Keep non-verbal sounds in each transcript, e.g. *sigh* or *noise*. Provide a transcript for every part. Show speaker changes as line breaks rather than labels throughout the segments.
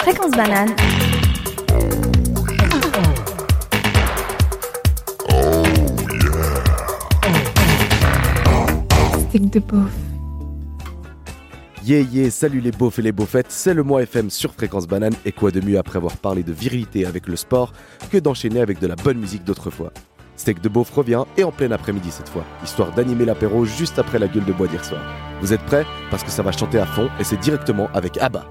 Fréquence banane. Stick de beauf.
Yeah yeah, salut les beaufs et les beaufettes, c'est le mois FM sur Fréquence Banane et quoi de mieux après avoir parlé de virilité avec le sport que d'enchaîner avec de la bonne musique d'autrefois. Steak de beauf revient et en plein après-midi cette fois, histoire d'animer l'apéro juste après la gueule de bois d'hier soir. Vous êtes prêts? Parce que ça va chanter à fond et c'est directement avec ABBA.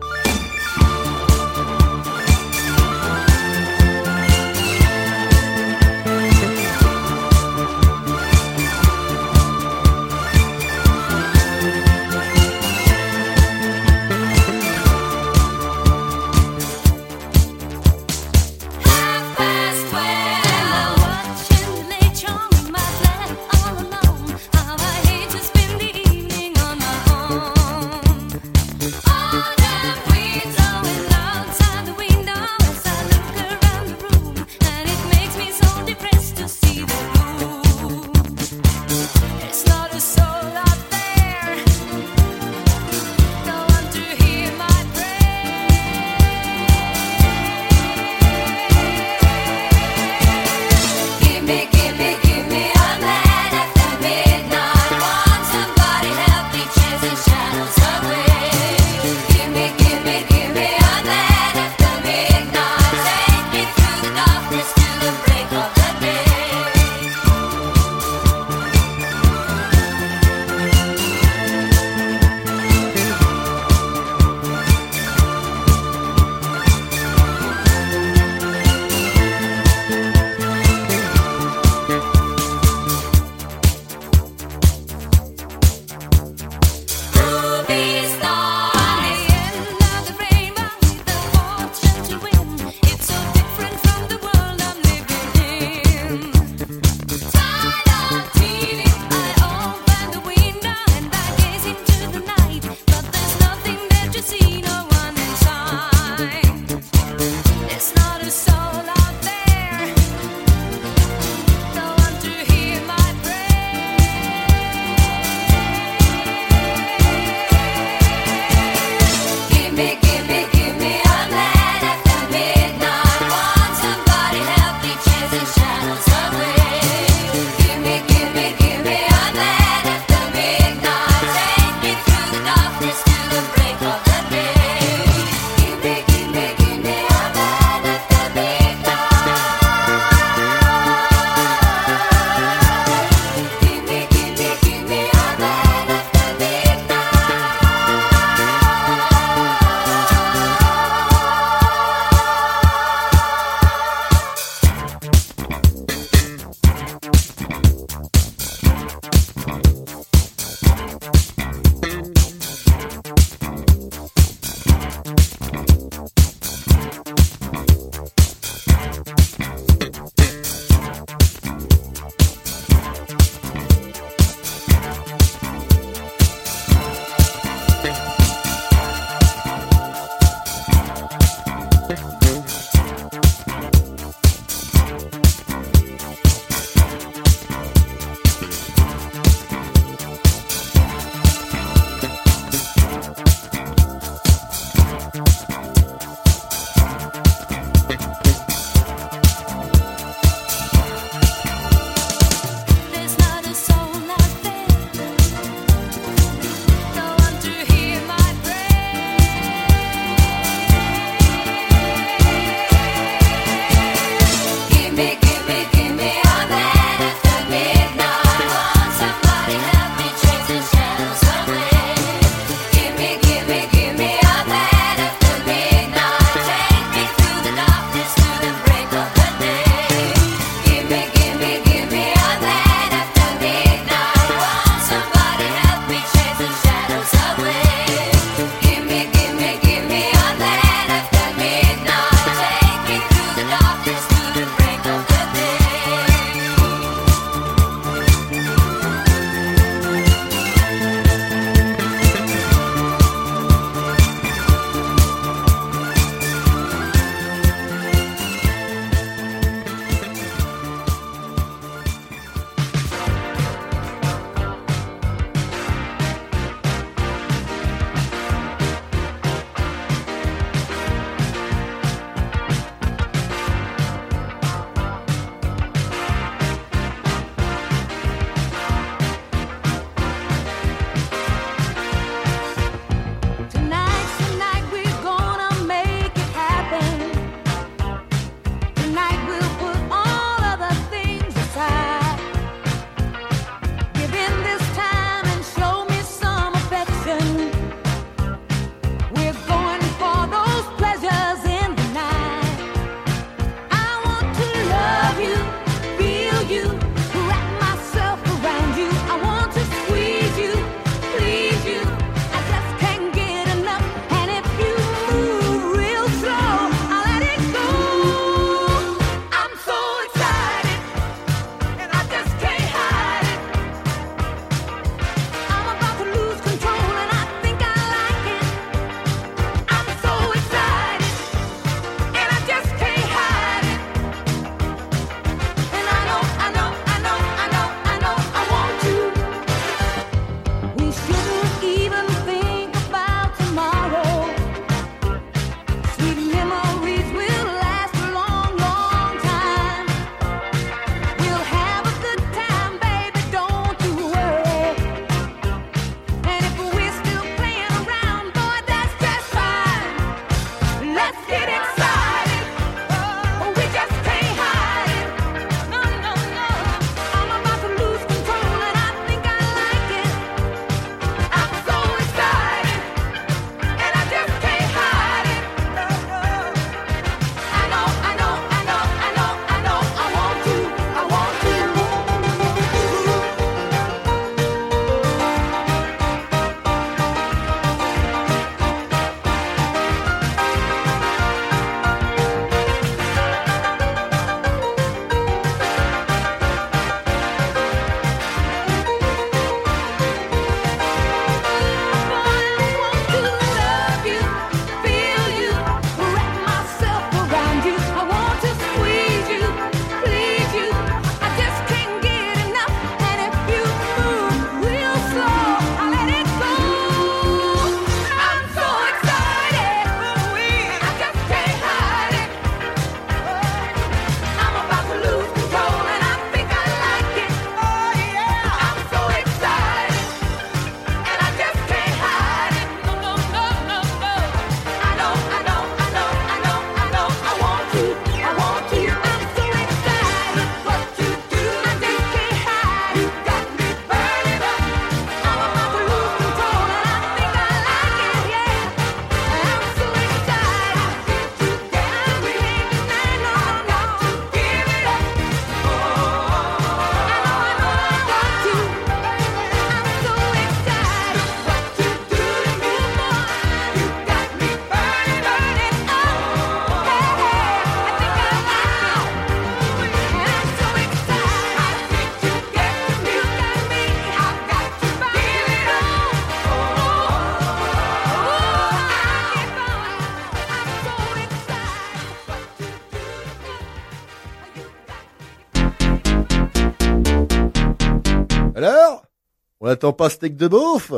Attend pas steak de beauf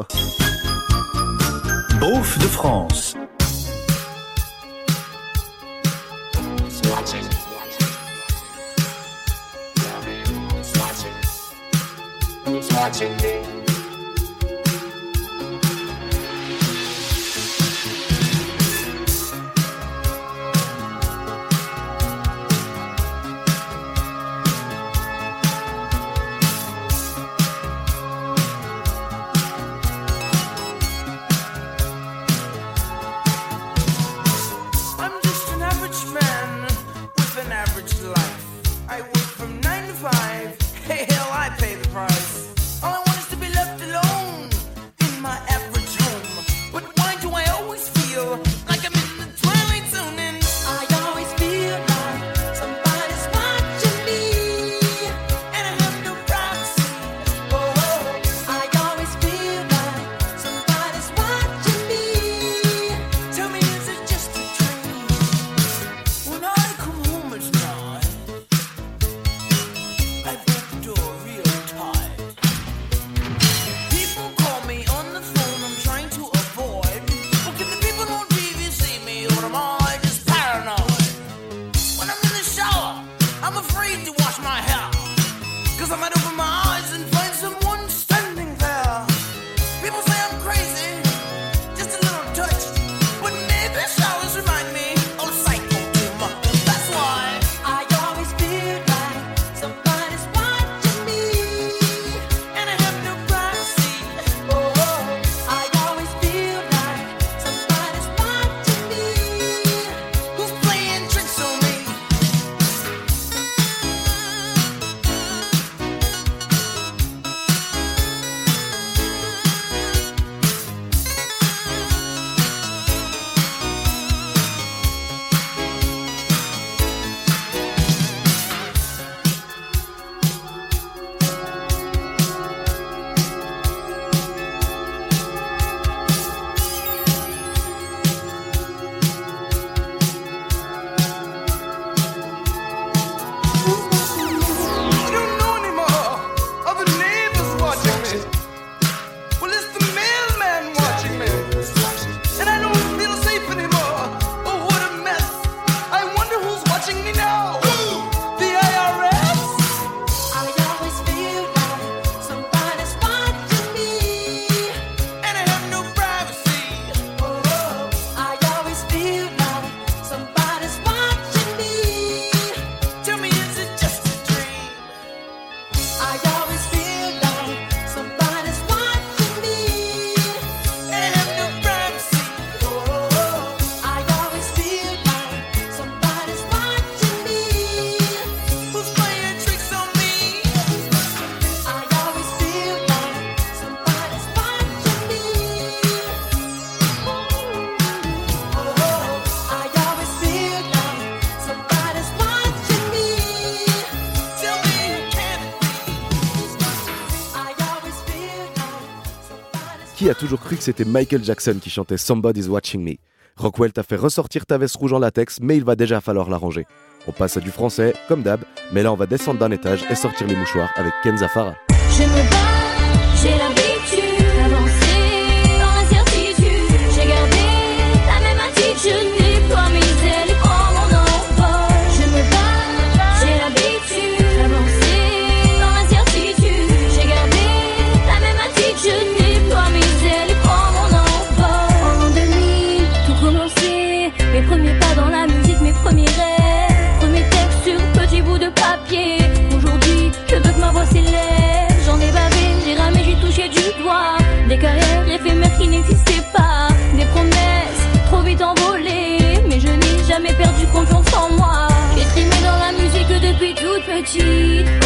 Beauf de France.
watching me.
A toujours cru que c'était Michael Jackson qui chantait Somebody's Watching Me Rockwell t'a fait ressortir ta veste rouge en latex, mais il va déjà falloir l'arranger. On passe à du français, comme d'hab, mais là on va descendre d'un étage et sortir les mouchoirs avec Kenza Farah.
cheat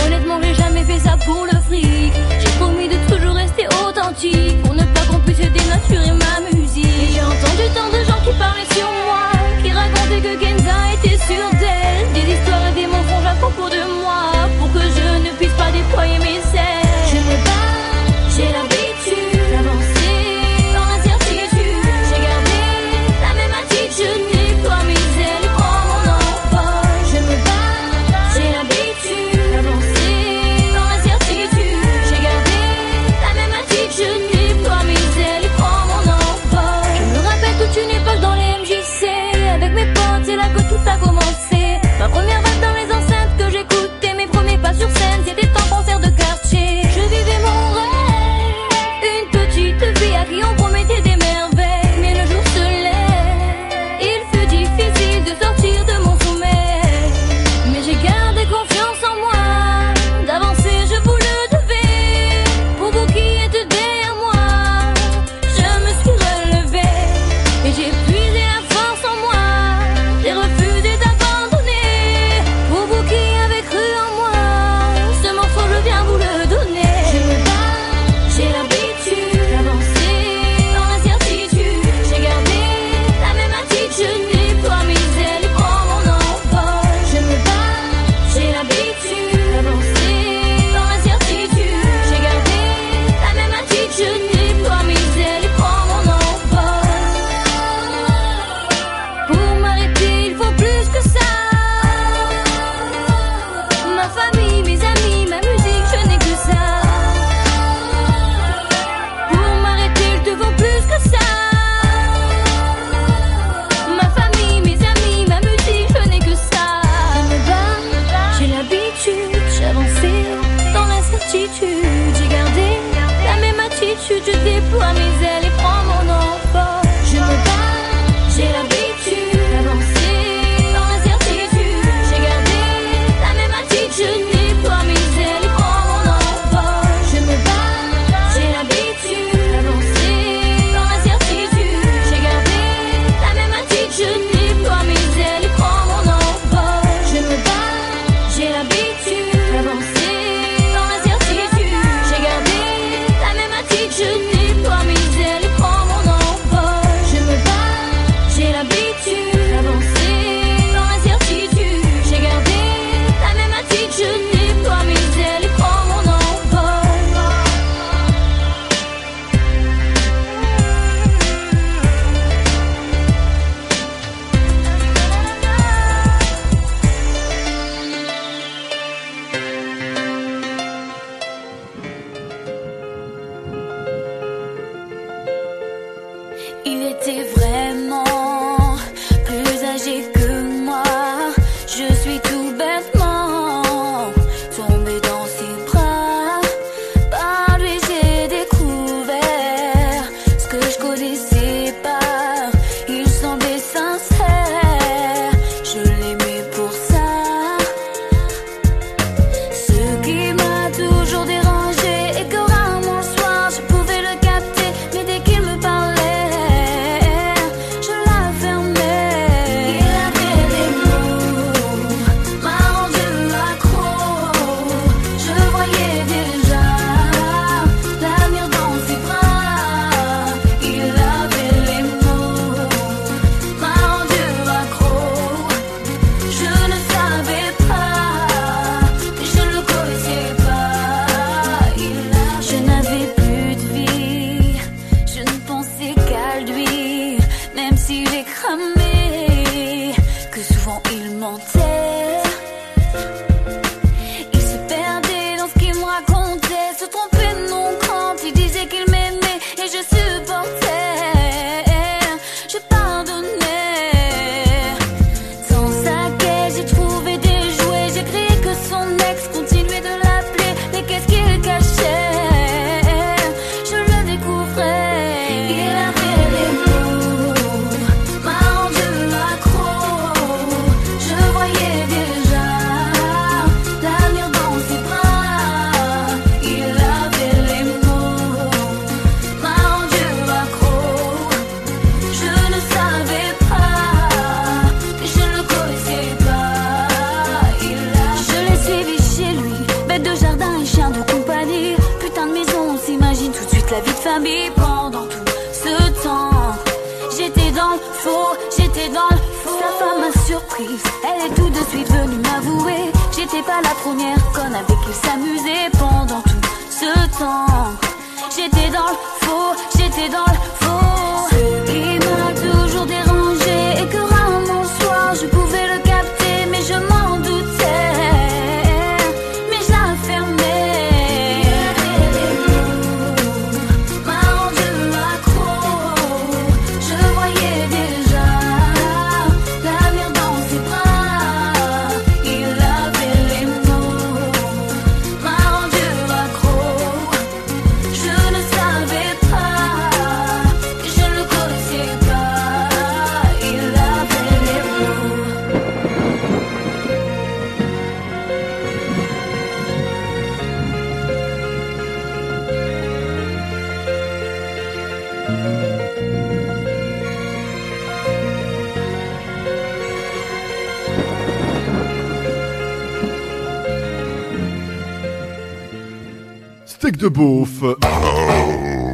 de
beauf. Oh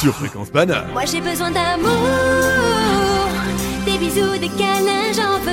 Sur Fréquence Banane.
Moi j'ai besoin d'amour, des bisous, des câlins, j'en veux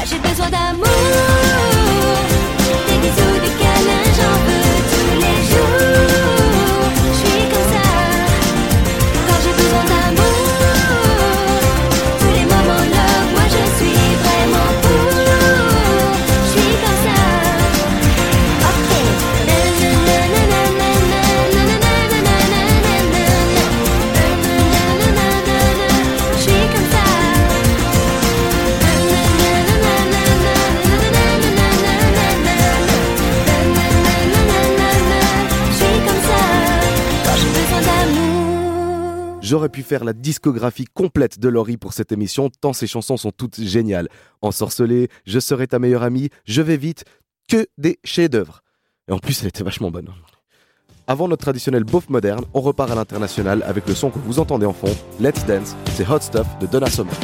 爱是对错的目
J'aurais pu faire la discographie complète de Laurie pour cette émission, tant ses chansons sont toutes géniales. Ensorcelé, Je serai ta meilleure amie, Je vais vite, que des chefs-d'œuvre. Et en plus, elle était vachement bonne. Avant notre traditionnel beauf moderne, on repart à l'international avec le son que vous entendez en fond, Let's Dance, c'est Hot Stuff de Donna Summer.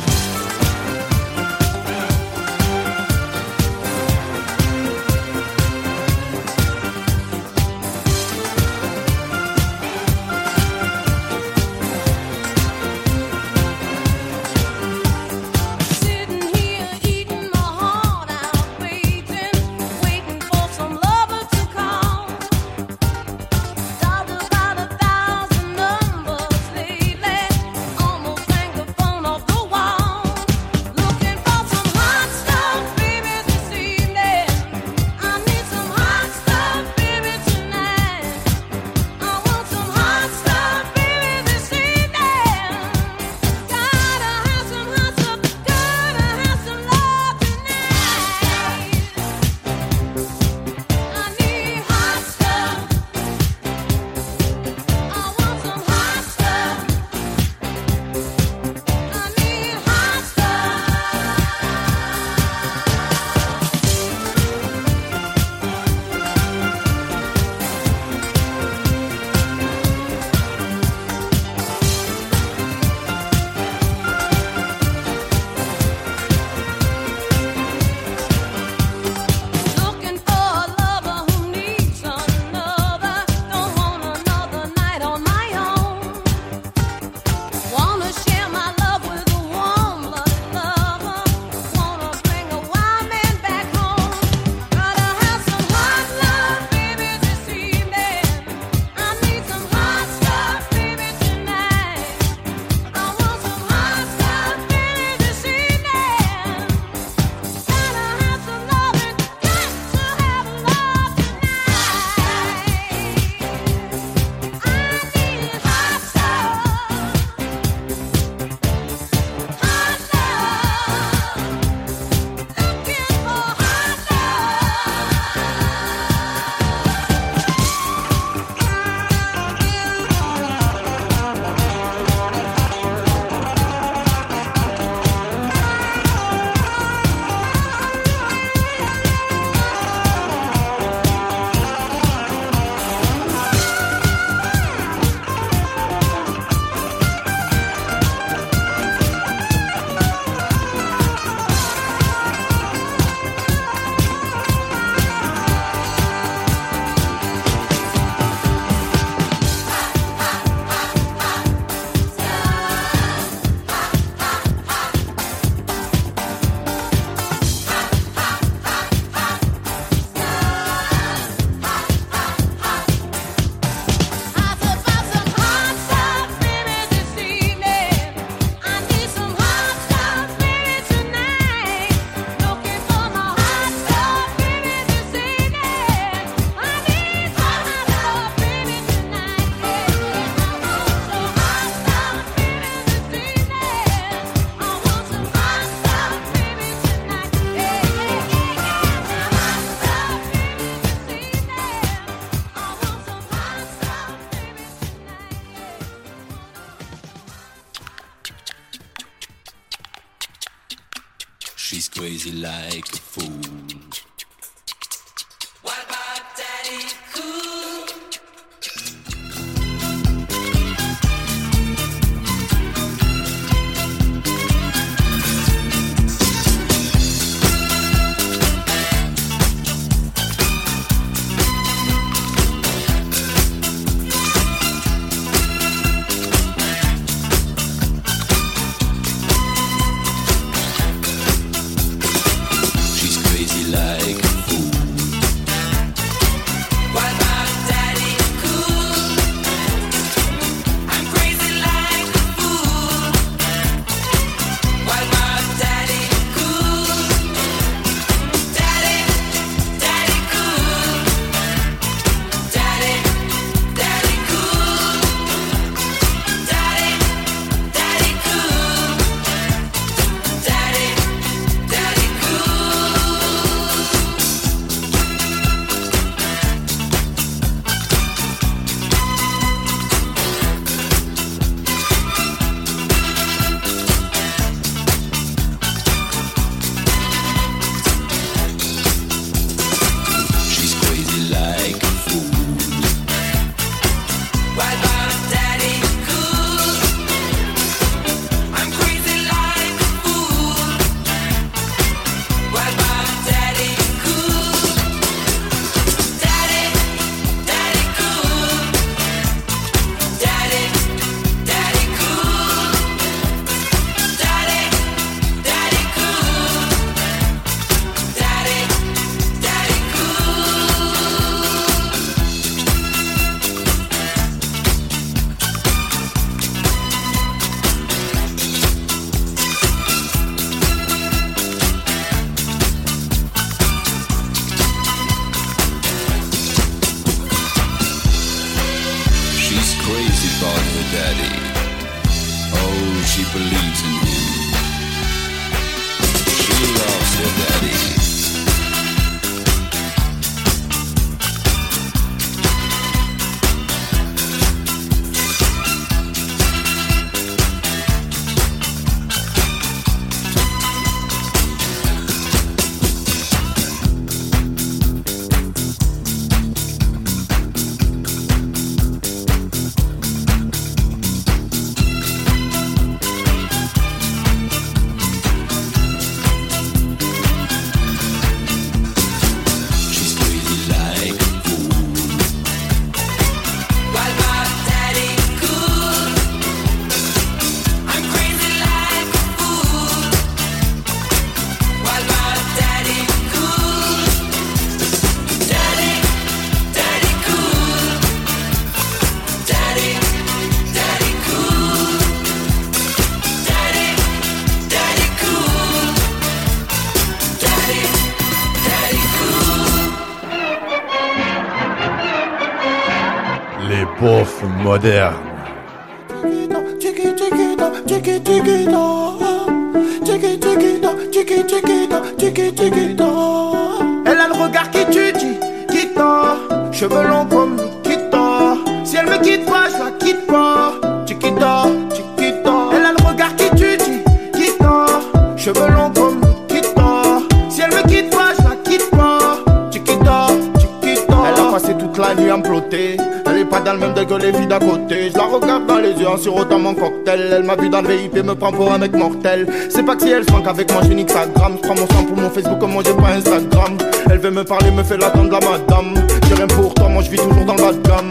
prends pour un mec mortel. C'est pas que si elle se manque avec moi, je nique sa. Je prends mon sang pour mon Facebook, moi j'ai pas Instagram. Elle veut me parler, me fait l'attendre la madame. J'ai rien pour toi, moi je vis toujours dans la gamme.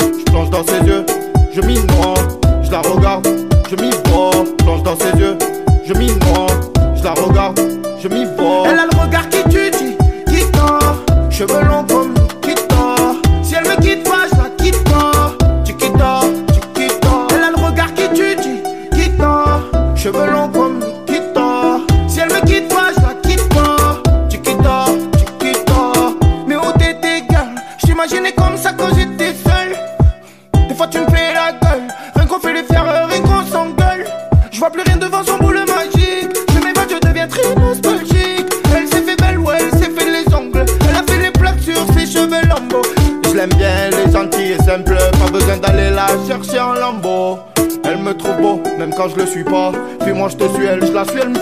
Je plonge dans ses yeux, je m'y noie. Je la regarde, je m'y vois. Je plonge dans ses yeux, je m'y noie. Je la regarde, je m'y vois. Elle a le regard qui tue, qui, qui tord. Cheveux longs, je le suis pas. Fais-moi, je te suis elle, je la suis, elle me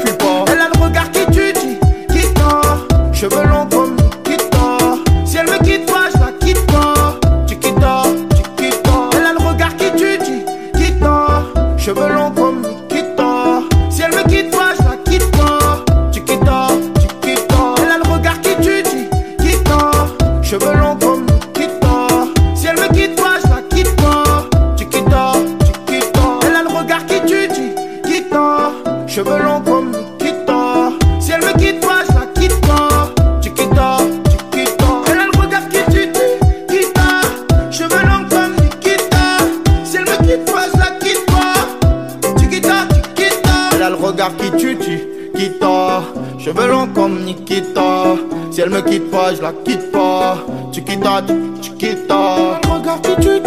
Cheveux longs comme Nikita. Si elle me quitte pas, je la quitte pas. Chiquita, chiquita. Elle a le regard qui tue,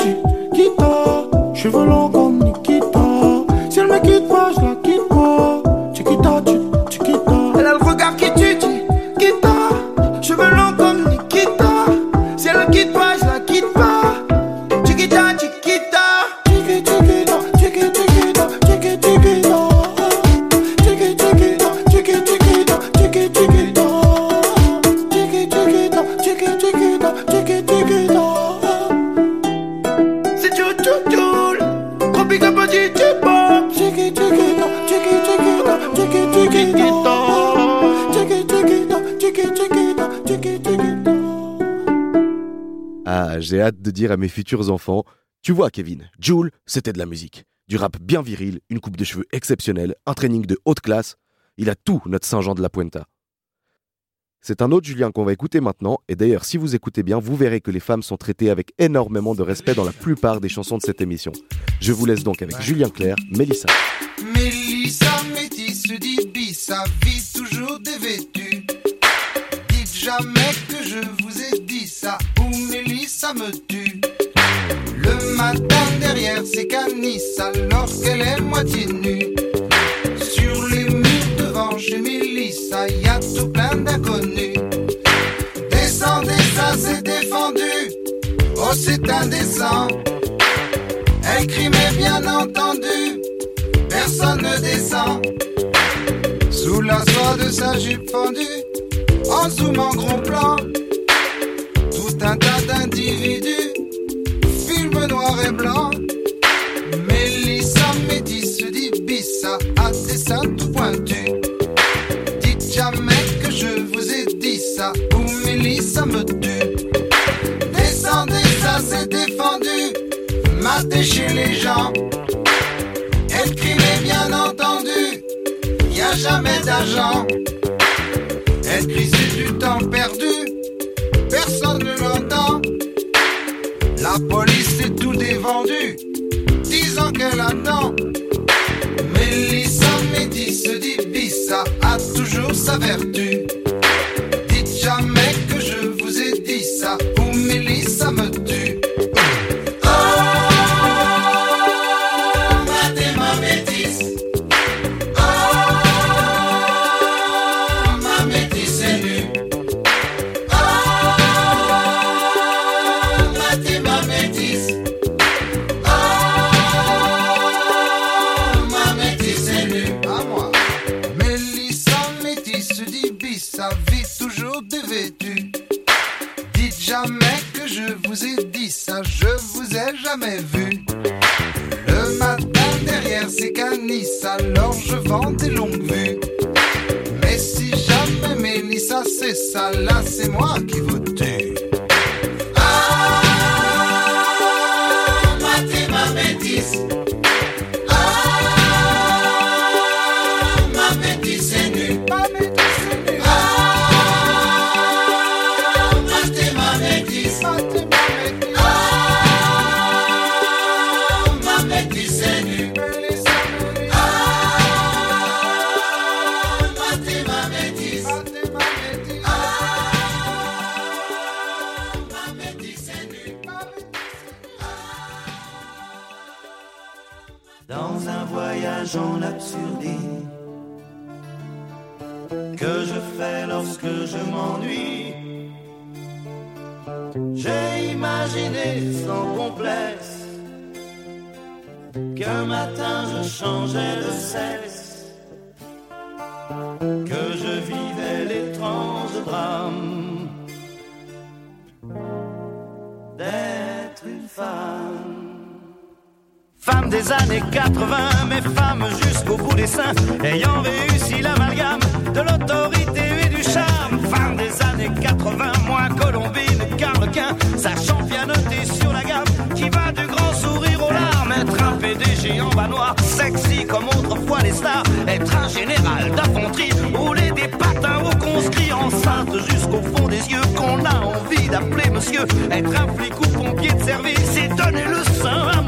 chiquita. Cheveux longs comme
de dire à mes futurs enfants Tu vois, Kevin, Joule, c'était de la musique. Du rap bien viril, une coupe de cheveux exceptionnelle, un training de haute classe. Il a tout, notre Saint-Jean de la Puenta. C'est un autre Julien qu'on va écouter maintenant, et d'ailleurs, si vous écoutez bien, vous verrez que les femmes sont traitées avec énormément de respect dans la plupart des chansons de cette émission. Je vous laisse donc avec Julien Clerc, Mélissa.
Mélissa dit toujours dévêtue. Dites jamais que je vous ai dit ça, Mélissa me tue. Le matin derrière ses canisses, alors qu'elle est moitié nue. Sur les murs devant chez Mélissa, y a tout plein d'inconnus. Descendez, ça c'est défendu. Oh, c'est indécent. Elle crie, mais bien entendu personne ne descend. Sous la soie de sa jupe fendue, en zoom en gros plan, chez les gens. Elle crie mais bien entendu, y a jamais d'argent. Elle crie c'est du temps perdu, personne ne l'entend. La police est tout dévendu, disant qu'elle attend. Mélissa Métis dit Bissa a toujours sa vertu.
80, mes femmes jusqu'au bout des seins, ayant réussi l'amalgame de l'autorité et du charme. Femme des années 80, moi Colombine, Carlequin, sachant pianoter sur la gamme, qui va du grand sourire aux larmes, être un PDG en bas noir, sexy comme autrefois les stars, être un général d'infanterie, rouler des patins au conscrit, enceinte jusqu'au fond des yeux, qu'on a envie d'appeler monsieur, être un flic ou pompier de service et donner le sein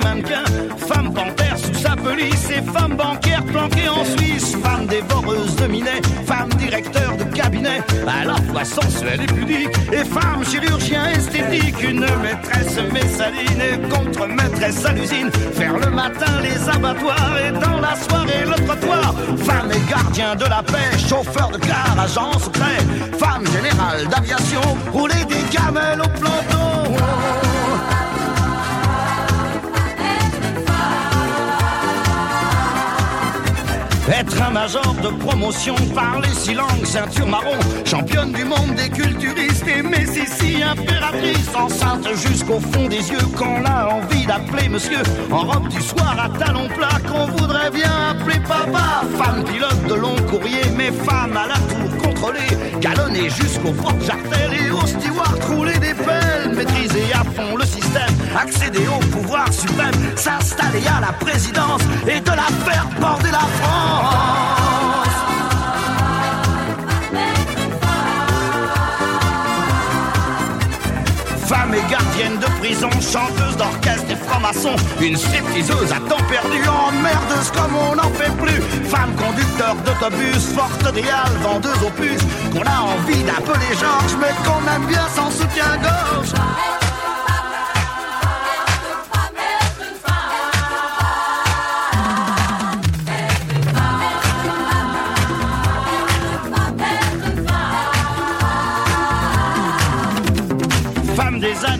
Femme panthère sous sa police et femme bancaire planquée en Suisse. Femme dévoreuse de minet, femme directeur de cabinet, à la fois sensuelle et pudique. Et femme chirurgien esthétique, une maîtresse messaline et contre-maîtresse à l'usine. Faire le matin les abattoirs et dans la soirée le trottoir. Femme et gardien de la paix, chauffeur de car, agent secret. Femme générale d'aviation, rouler des camels au planton. Être un major de promotion, parler six langues, ceinture marron, championne du monde des culturistes et Messissi, impératrice, enceinte jusqu'au fond des yeux, qu'on a envie d'appeler monsieur, en robe du soir à talons plats, qu'on voudrait bien appeler papa, femme pilote de long courrier, mais femme à la tour contrôlée, galonnée jusqu'au porte jartel et au rouler des pelles, maîtriser à fond le système, accéder au pouvoir suprême, s'installer à la présidence et de la faire border la France. Femme et gardienne de prison, chanteuse d'orchestre et franc-maçon, une stripteaseuse à temps perdu, emmerdeuse comme on n'en fait plus. Femme conducteur d'autobus, forte réale, vendeuse puces, qu'on a envie d'appeler Georges, mais qu'on aime bien sans soutien-gorge.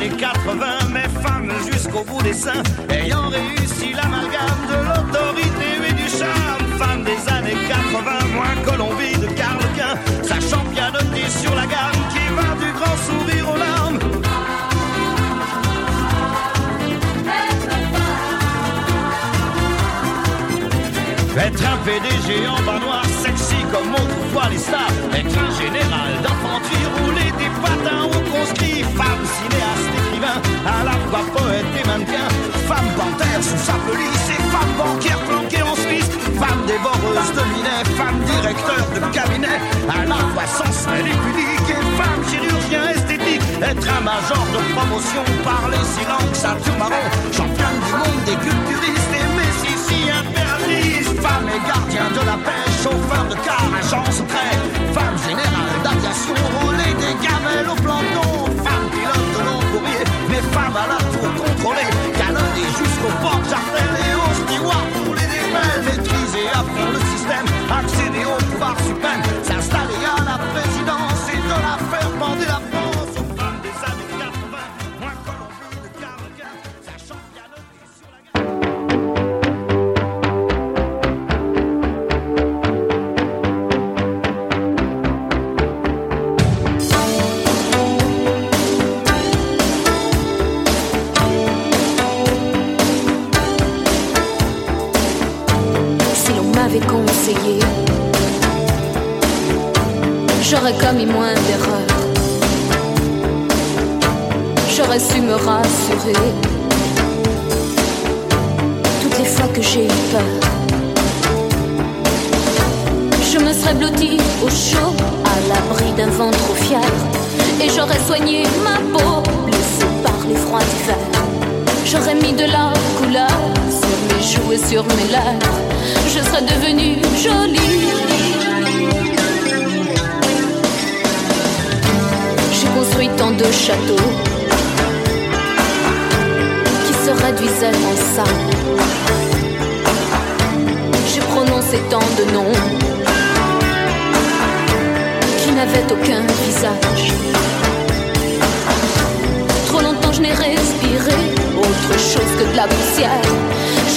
Années 80, mais femme jusqu'au bout des seins, ayant réussi l'amalgame de l'autorité et du charme. Femme des années 80, moins Colombie de Carlequin, sachant pianoter sur la gamme qui va du grand sourire aux larmes. Être un PDG en bas noir, sexy comme autrefois les stars. Être un général d'infanterie, rouler des patins au sous sa police et femme bancaire planquée en Suisse. Femme dévoreuse de minet, femme directeur de cabinet. À la fois sensuelle et pudique et femme chirurgien esthétique. Être un major de promotion, parler six langues, ceinture marron. Championne du monde des culturistes et Messissi impératrice. Femme et gardien de la paix, chauffeur de car, agent secret. Femme générale d'aviation, rouler des gamelles au planton. Femme pilote de long mais femme à la tour contrôlée. Canonnée jusqu'au port jartel et au steward, rouler des pelles, maîtriser à fond le moins
d'erreurs. J'aurais su me rassurer toutes les fois que j'ai eu peur. Je me serais blottie au chaud, à l'abri d'un vent trop fier. Et j'aurais soigné ma peau, blessée par les froids d'hiver. J'aurais mis de la couleur sur mes joues et sur mes lèvres. Je serais devenue jolie. De châteaux qui se réduisaient en sable. J'ai prononcé tant de noms qui n'avaient aucun visage. Trop longtemps je n'ai respiré autre chose que de la poussière.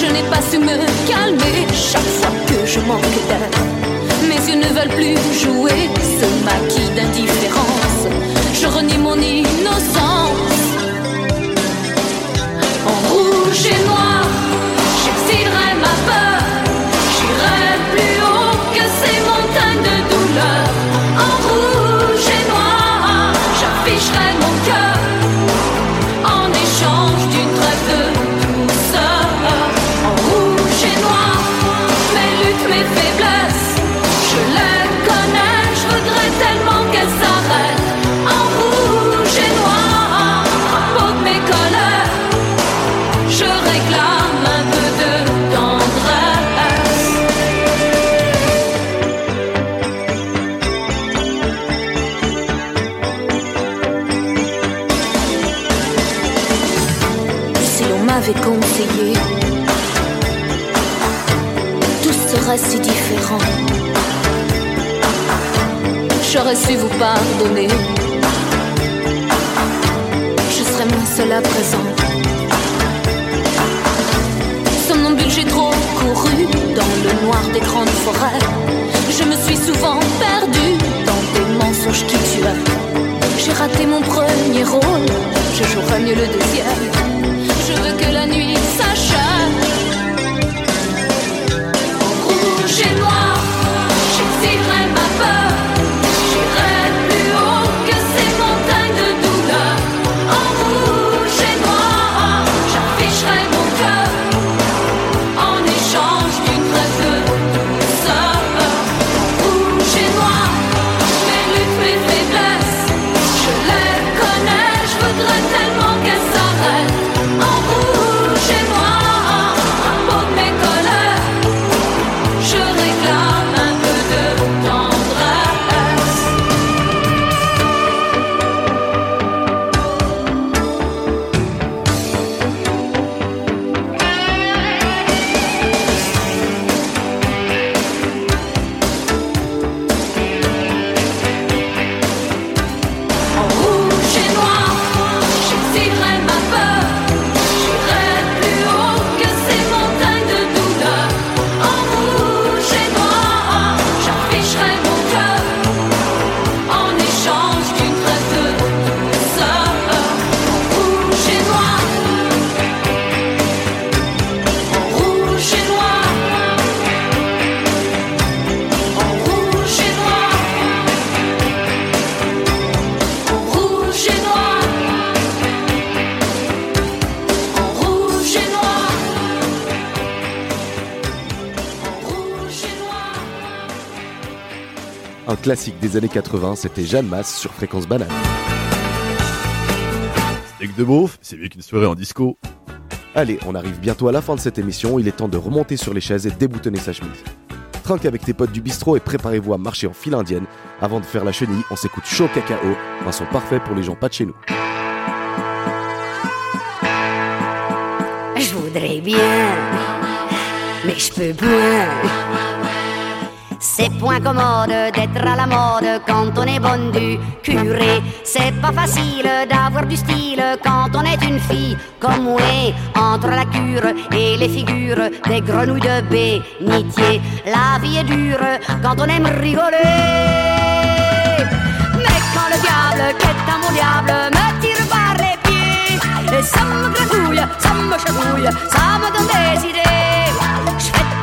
Je n'ai pas su me calmer chaque fois que je manque d'air. Mes yeux ne veulent plus jouer ce maquis d'indifférence. Je renie mon innocence. En rouge et noir, j'exilerai ma peur. M'avait conseillé, tout serait si différent. J'aurais su vous pardonner. Je serais moins seule à présent. Somnambule, j'ai trop couru dans le noir des grandes forêts. Je me suis souvent perdue dans des mensonges qui tuaient. J'ai raté mon premier rôle, je jouerai mieux le deuxième. Que la nuit s'achève. Rouge et noir,
classique des années 80, c'était Jeanne Masse sur Fréquence Banane.
Steak de beauf, c'est mieux qu'une soirée en disco.
Allez, on arrive bientôt à la fin de cette émission, il est temps de remonter sur les chaises et déboutonner sa chemise. Trinque avec tes potes du bistrot et préparez-vous à marcher en file indienne. Avant de faire la chenille, on s'écoute chaud cacao, un son parfait pour les gens pas de chez nous.
Je voudrais bien, mais je peux point. C'est point commode d'être à la mode quand on est bonne du curé. C'est pas facile d'avoir du style quand on est une fille comme moi. Entre la cure et les figures des grenouilles de bénitier. La vie est dure quand on aime rigoler. Mais quand le diable, qui est un mon diable, me tire par les pieds, et ça me gratouille, ça me chatouille, ça me donne des idées.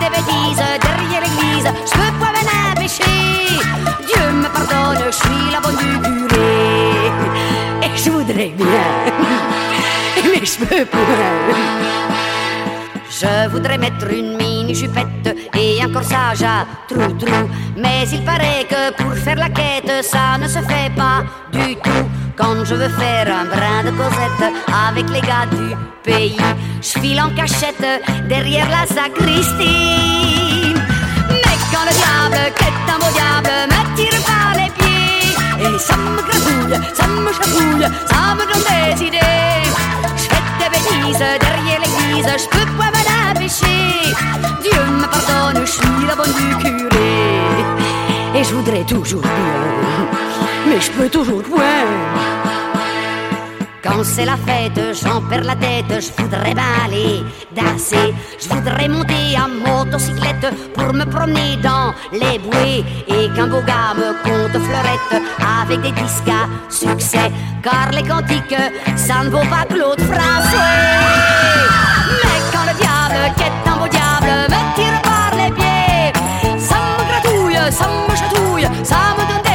Des bêtises derrière l'église, je peux pas m'en empêcher. Dieu me pardonne, je suis la bonne du curé. Et je voudrais bien, *laughs* mais je peux pas. Je voudrais mettre une mini jupette et un corsage à trou-trou. Mais il paraît que pour faire la quête, ça ne se fait pas du tout. Quand je veux faire un brin de causette avec les gars du pays, je file en cachette derrière la sacristie. Mais quand le diable, qui est un beau diable, me tire par les pieds, et ça me gratouille, ça me chatouille, ça me donne des idées. Je fais des bêtises derrière l'église, je peux pas me l'empêcher. Dieu me pardonne, je suis la bonne du curé. Et je voudrais toujours bien, mais je peux toujours point. Quand c'est la fête, j'en perds la tête, je voudrais bien aller danser. Je voudrais monter en motocyclette pour me promener dans les bouées. Et qu'un beau gars me compte fleurette avec des disques à succès. Car les cantiques, ça ne vaut pas Claude François. Mais quand le diable, qu'est un beau diable, me tire par les pieds, ça me gratouille, ça me
差不多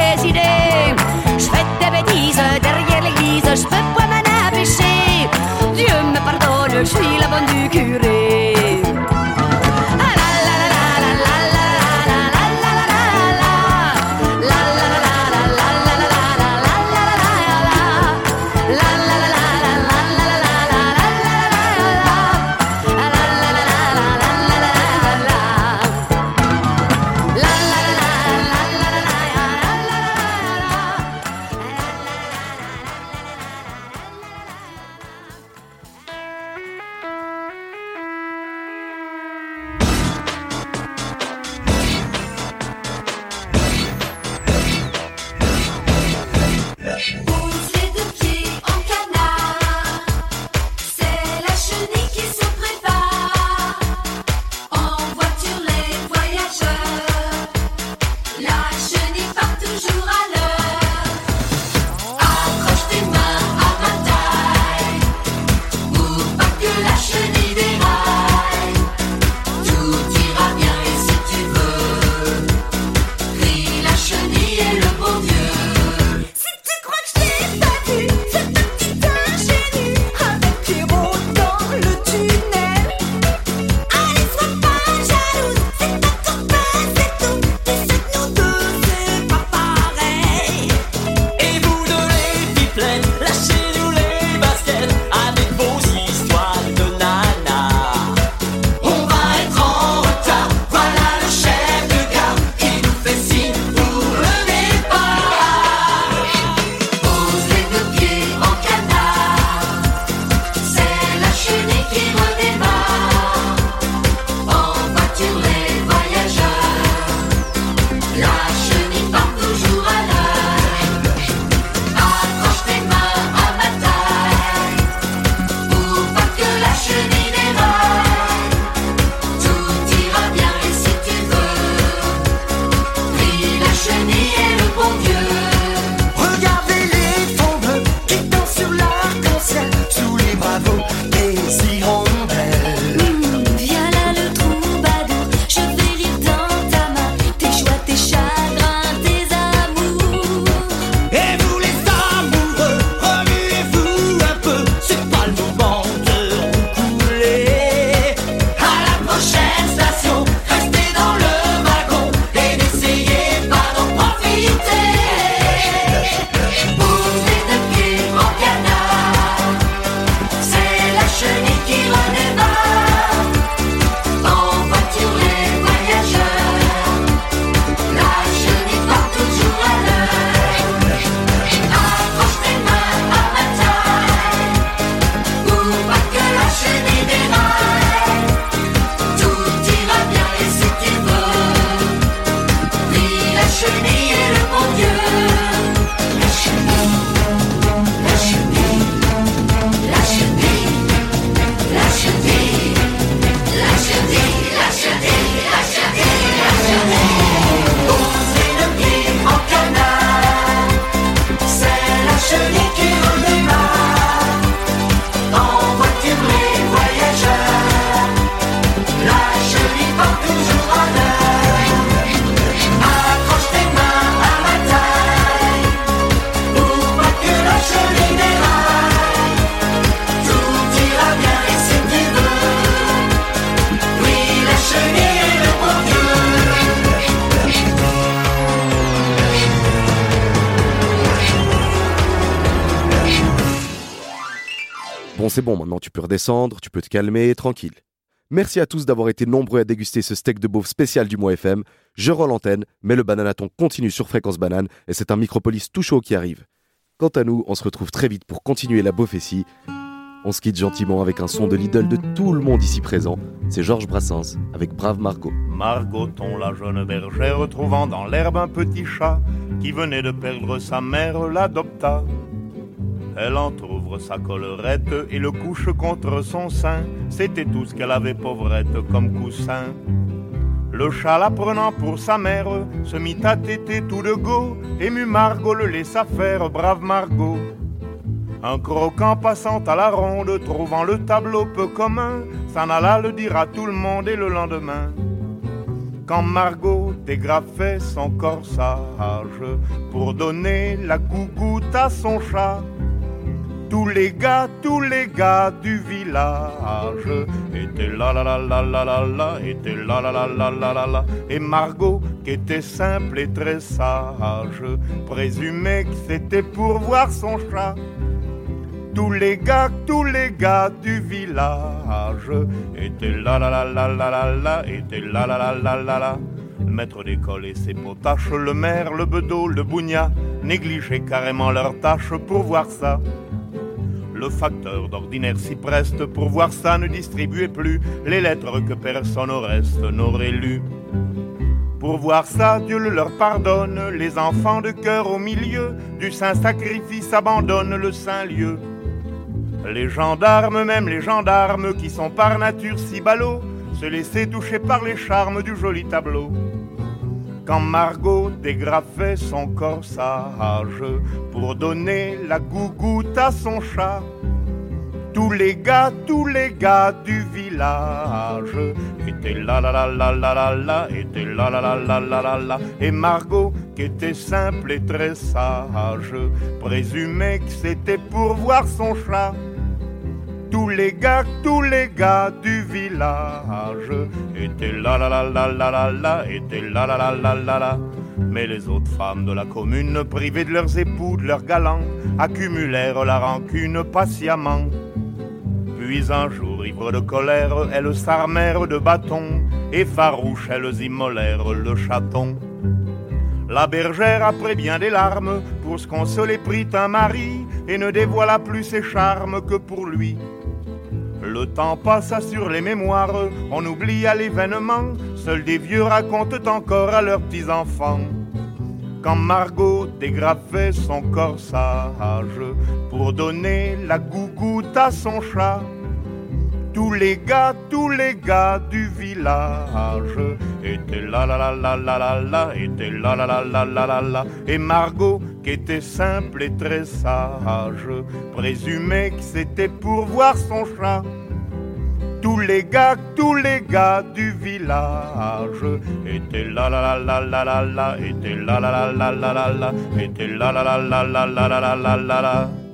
descendre, tu
peux te calmer, tranquille. Merci à tous d'avoir été nombreux à déguster ce steak de beauf spécial du mois FM. Je rends l'antenne, mais le bananaton continue sur Fréquence Banane et c'est un micropolis tout chaud qui arrive. Quant à nous, on se retrouve très vite pour continuer la beaufessie. On se quitte gentiment avec un son de l'idole de tout le monde ici présent. C'est Georges Brassens avec Brave Margot.
Margoton, la jeune bergère, trouvant dans l'herbe un petit chat qui venait de perdre sa mère, l'adopta. Elle
entr'ouvre sa collerette et le couche contre son sein. C'était tout ce qu'elle avait pauvrette comme coussin. Le chat la prenant pour sa mère se mit à téter tout de go. Ému Margot le laissa faire, brave Margot. Un croquant passant à la ronde, trouvant le tableau peu commun, s'en alla le dire à tout le monde et le lendemain quand Margot dégrafait son corsage pour donner la cougoute à son chat tous les gars, tous les gars du village étaient là là là là là là là, étaient là là là là là là là. Et Margot, qui était simple et très sage, présumait que c'était pour voir son chat. Tous les gars, tous les gars du village étaient là là là là là là là, étaient là là là là là là. Le maître d'école et ses potaches, le maire, le bedeau, le bougna, négligeaient carrément leurs tâches pour voir ça. Le facteur d'ordinaire s'y preste pour voir ça ne distribuait plus les lettres que personne au reste n'aurait lues. Pour voir ça, Dieu le leur pardonne, les enfants de cœur au milieu du saint sacrifice abandonnent le saint lieu. Les gendarmes, même les gendarmes qui sont par nature si ballots, se laissaient toucher par les charmes du joli tableau. Quand Margot dégrafait son corsage pour donner la gougoute à son chat, tous les gars, tous les gars du village étaient là là là là là là là, étaient là là là là là là là. Et Margot, qui était simple et très sage, présumait que c'était pour voir son chat. Tous les gars, tous les gars du village étaient là là là là là là là, étaient là là là là là là. Mais les autres femmes de la commune, privées de leurs époux, de leurs galants, accumulèrent la rancune patiemment. Puis un jour, ivre de colère, elles s'armèrent de bâtons, et farouches, elles immolèrent le chaton. La bergère, après bien des larmes, pour se consoler, prit un mari, et ne dévoila plus ses charmes que pour lui. Le temps passa sur les mémoires, on oublia l'événement, seuls des vieux racontent encore à leurs petits-enfants. Quand Margot dégrafait son corsage pour donner la gougoute à son chat, tous les gars, tous les gars du village étaient là là là là là là là, étaient là là là là là là là. Et Margot, qui était simple et très sage, présumait que c'était pour voir son chat. Tous les gars, tous les gars du village étaient là là là là là là là, étaient là là là là là là là, étaient là là là là là là là là là là.